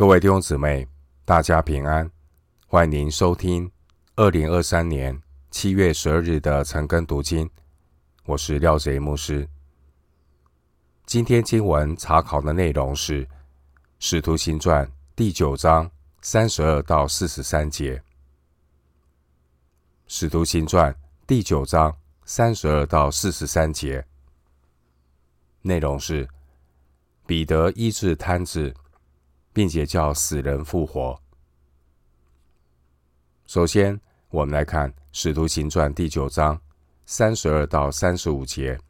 各位弟兄姊妹，大家平安！欢迎您收听二零二三年七月十二日的晨更读经。我是廖贼牧师。今天经文查考的内容是《使徒行传》第九章三十二到四十三节。《使徒行传》第九章三十二到四十三节内容是彼得医治瘫子。并且叫死人复活。首先，我们来看《使徒行传》第九章三十二到三十五节。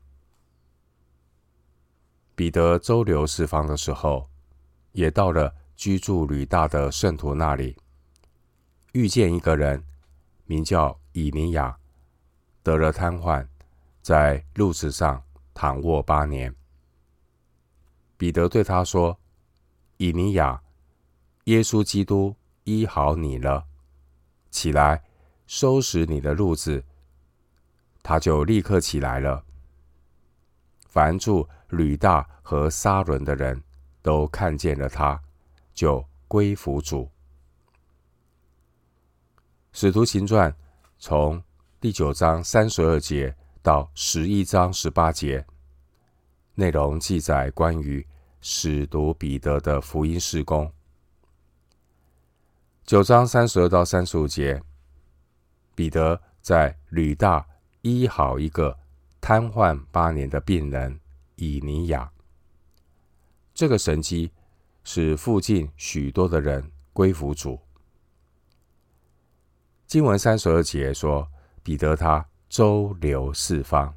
彼得周游四方的时候，也到了居住吕大的圣徒那里，遇见一个人，名叫以尼雅，得了瘫痪，在褥子上躺卧八年。彼得对他说。以尼亚，耶稣基督医好你了，起来，收拾你的褥子。他就立刻起来了。凡住吕大和沙伦的人都看见了他，就归服主。使徒行传从第九章三十二节到十一章十八节，内容记载关于。使徒彼得的福音事工，九章三十二到三十五节，彼得在吕大医好一个瘫痪八年的病人以尼雅。这个神迹使附近许多的人归服主。经文三十二节说，彼得他周游四方，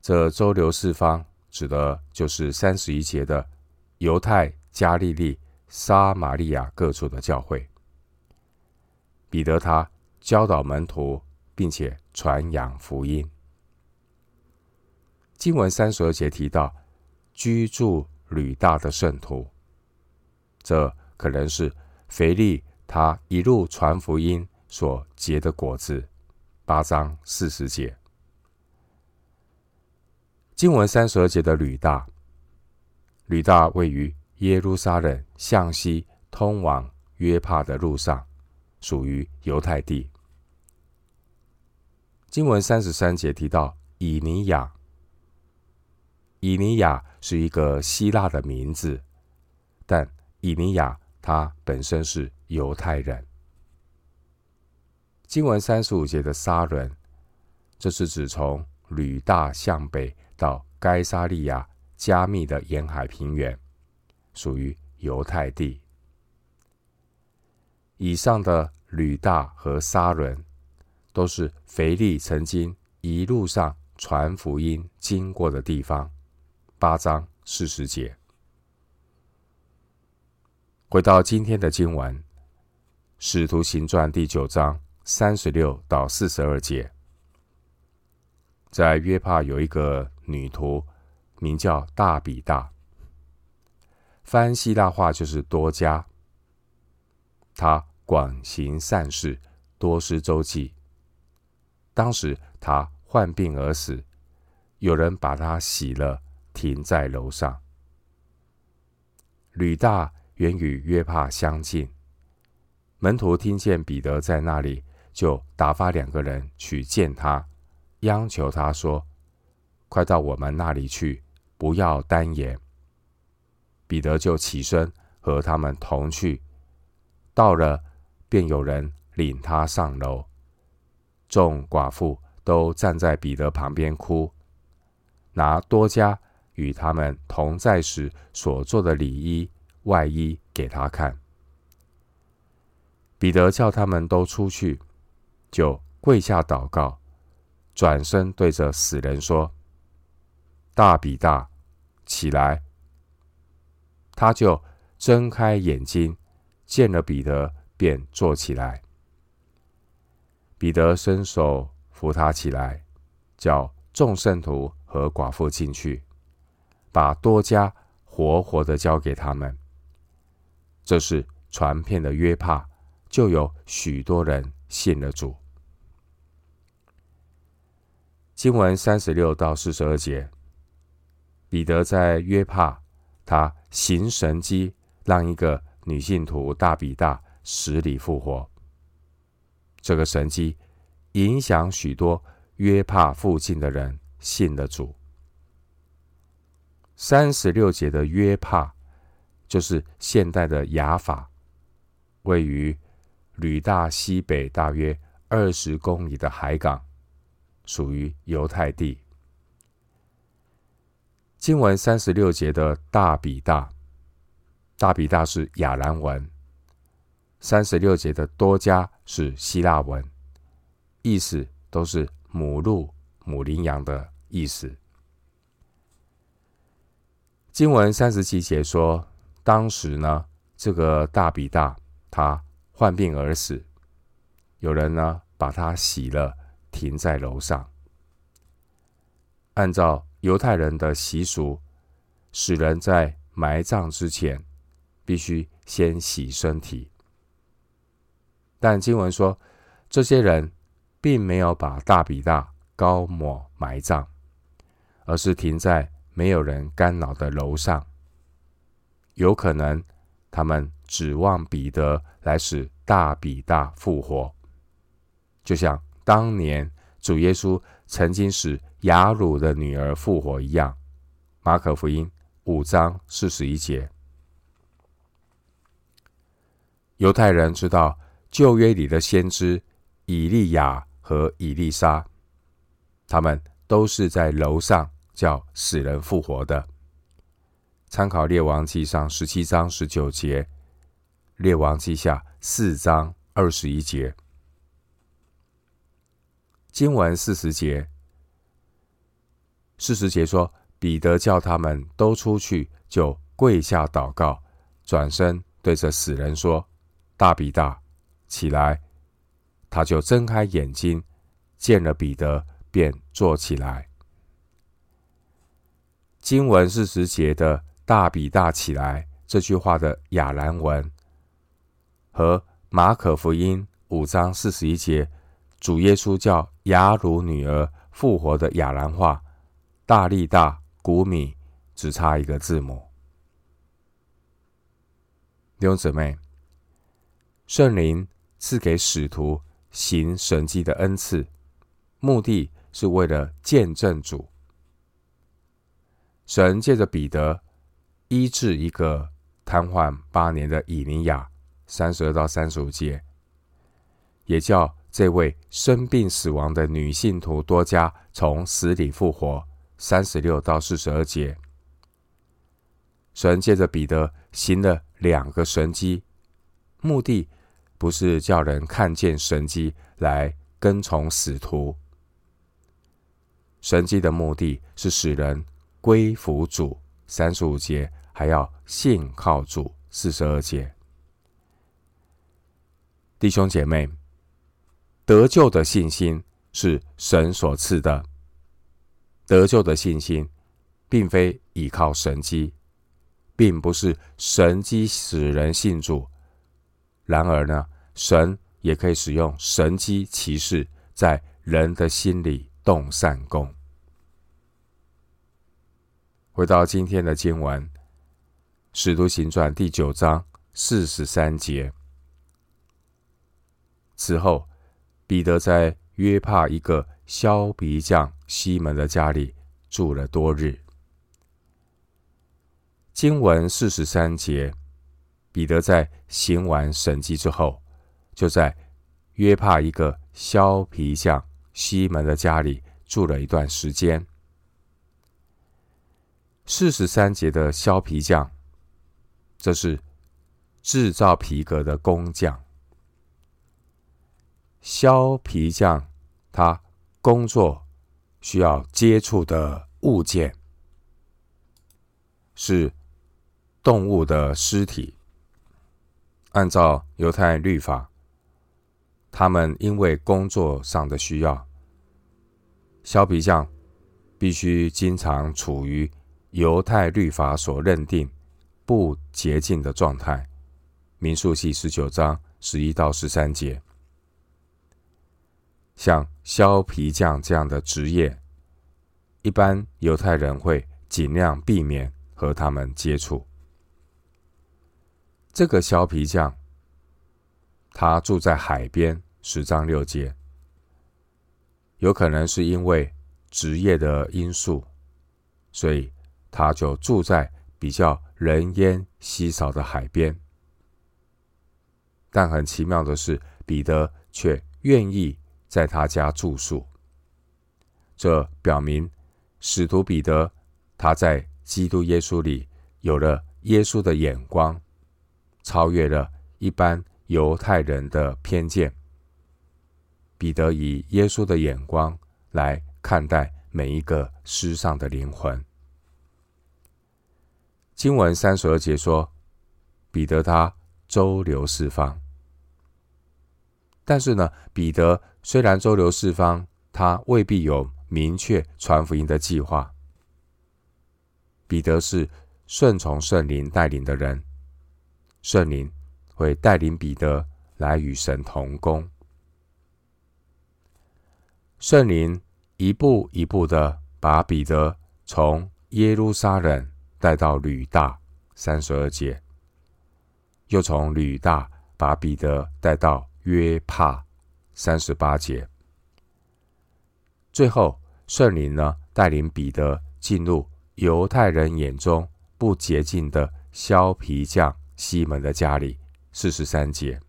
这周游四方。指的就是三十一节的犹太、加利利、撒玛利亚各处的教会。彼得他教导门徒，并且传扬福音。经文三十二节提到居住吕大的圣徒，这可能是腓利他一路传福音所结的果子。八章四十节。经文三十二节的吕大，吕大位于耶路撒冷向西通往约帕的路上，属于犹太地。经文三十三节提到以尼雅，以尼雅是一个希腊的名字，但以尼雅他本身是犹太人。经文三十五节的撒伦，这是指从吕大向北。到该撒利亚加密的沿海平原，属于犹太地。以上的吕大和沙伦，都是腓力曾经一路上传福音经过的地方。八章四十节。回到今天的经文，《使徒行传》第九章三十六到四十二节，在约帕有一个。女徒名叫大比大，翻希腊话就是多加。她广行善事，多施周济。当时她患病而死，有人把她洗了，停在楼上。吕大原与约帕相近，门徒听见彼得在那里，就打发两个人去见他，央求他说。快到我们那里去，不要单言。彼得就起身和他们同去，到了，便有人领他上楼。众寡妇都站在彼得旁边哭，拿多加与他们同在时所做的里衣外衣给他看。彼得叫他们都出去，就跪下祷告，转身对着死人说。大比大，起来！他就睁开眼睛，见了彼得，便坐起来。彼得伸手扶他起来，叫众圣徒和寡妇进去，把多加活活的交给他们。这是传遍的约帕，就有许多人信了主。经文三十六到四十二节。彼得在约帕，他行神迹，让一个女信徒大比大死里复活。这个神迹影响许多约帕附近的人信了主。三十六节的约帕，就是现代的雅法，位于吕大西北大约二十公里的海港，属于犹太地。经文三十六节的大比大，大比大是亚兰文；三十六节的多加是希腊文，意思都是母鹿、母羚羊的意思。经文三十七节说，当时呢，这个大比大他患病而死，有人呢把他洗了，停在楼上，按照。犹太人的习俗，使人在埋葬之前，必须先洗身体。但经文说，这些人并没有把大比大高抹埋葬，而是停在没有人干扰的楼上。有可能他们指望彼得来使大比大复活，就像当年主耶稣曾经使。雅鲁的女儿复活一样，马可福音五章四十一节。犹太人知道旧约里的先知以利亚和以利沙，他们都是在楼上叫死人复活的。参考列王记上十七章十九节，列王记下四章二十一节，经文四十节。四十节说，彼得叫他们都出去，就跪下祷告，转身对着死人说：“大比大，起来！”他就睁开眼睛，见了彼得，便坐起来。经文四十节的“大比大起来”这句话的亚兰文，和马可福音五章四十一节主耶稣叫雅鲁女儿复活的亚兰话。大力大古米只差一个字母。弟兄姊妹，圣灵赐给使徒行神迹的恩赐，目的是为了见证主。神借着彼得医治一个瘫痪八年的以尼亚，三十二到三十五节，也叫这位生病死亡的女信徒多加从死里复活。三十六到四十二节，神借着彼得行了两个神迹，目的不是叫人看见神迹来跟从使徒，神迹的目的是使人归服主。三十五节还要信靠主。四十二节，弟兄姐妹，得救的信心是神所赐的。得救的信心，并非依靠神迹，并不是神迹使人信主。然而呢，神也可以使用神迹奇事，在人的心里动善工。回到今天的经文，《使徒行传》第九章四十三节。此后，彼得在约帕一个削皮匠西门的家里住了多日。经文四十三节，彼得在行完神迹之后，就在约帕一个削皮匠西门的家里住了一段时间。四十三节的削皮匠，这是制造皮革的工匠。削皮匠他工作。需要接触的物件是动物的尸体。按照犹太律法，他们因为工作上的需要，削皮匠必须经常处于犹太律法所认定不洁净的状态。民数记十九章十一到十三节。像削皮匠这样的职业，一般犹太人会尽量避免和他们接触。这个削皮匠，他住在海边，十丈六节，有可能是因为职业的因素，所以他就住在比较人烟稀少的海边。但很奇妙的是，彼得却愿意在他家住宿。这表明使徒彼得他在基督耶稣里有了耶稣的眼光，超越了一般犹太人的偏见。彼得以耶稣的眼光来看待每一个失丧的灵魂。经文三十二节说，彼得他周流四方。但是呢，彼得虽然周流四方，他未必有明确传福音的计划。彼得是顺从圣灵带领的人，圣灵会带领彼得来与神同工。圣灵一步一步的把彼得从耶路撒冷带到吕大，三十二节，又从吕大把彼得带到。约帕三十八节，最后圣灵呢带领彼得进入犹太人眼中不洁净的削皮匠西门的家里，四十三节。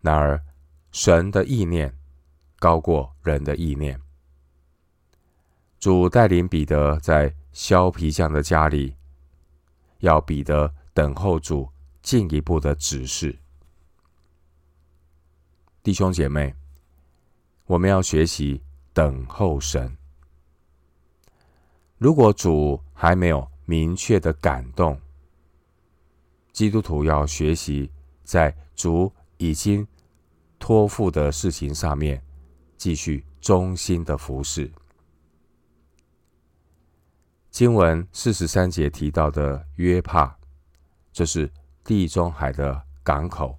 然而神的意念高过人的意念，主带领彼得在削皮匠的家里，要彼得等候主进一步的指示。弟兄姐妹，我们要学习等候神。如果主还没有明确的感动，基督徒要学习在主已经托付的事情上面继续忠心的服侍。经文四十三节提到的约帕，这是地中海的港口。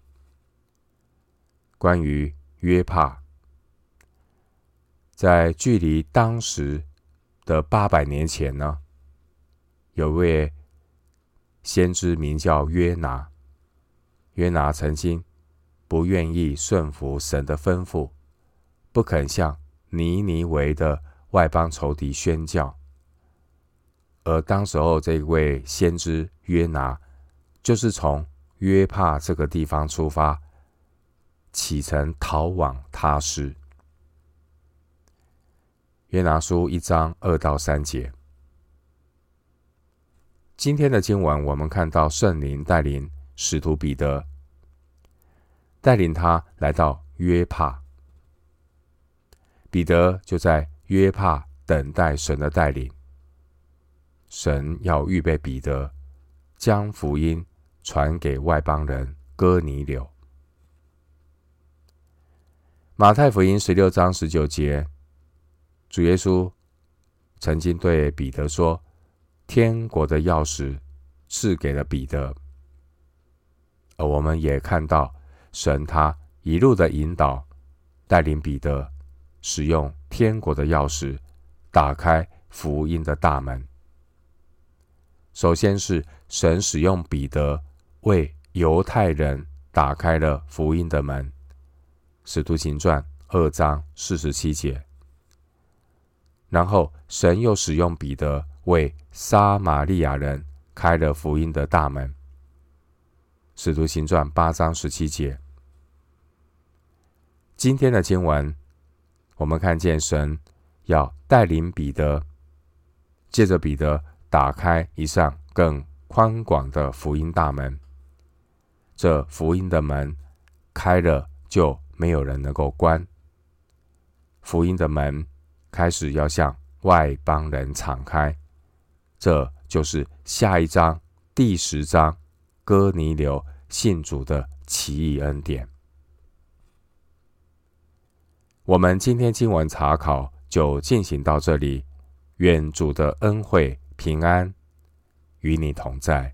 关于约帕，在距离当时的八百年前呢，有位先知名叫约拿。约拿曾经不愿意顺服神的吩咐，不肯向尼尼维的外邦仇敌宣教。而当时候这位先知约拿，就是从约帕这个地方出发。启程逃往他施。约拿书一章二到三节。今天的经文，我们看到圣灵带领使徒彼得，带领他来到约帕。彼得就在约帕等待神的带领。神要预备彼得，将福音传给外邦人哥尼流。马太福音十六章十九节，主耶稣曾经对彼得说：“天国的钥匙赐给了彼得。”而我们也看到神他一路的引导，带领彼得使用天国的钥匙，打开福音的大门。首先是神使用彼得为犹太人打开了福音的门。使徒行传二章四十七节，然后神又使用彼得为撒玛利亚人开了福音的大门。使徒行传八章十七节。今天的经文，我们看见神要带领彼得，借着彼得打开一扇更宽广的福音大门。这福音的门开了，就没有人能够关。福音的门开始要向外邦人敞开，这就是下一章第十章哥尼流信主的奇异恩典。我们今天经文查考就进行到这里，愿主的恩惠平安与你同在。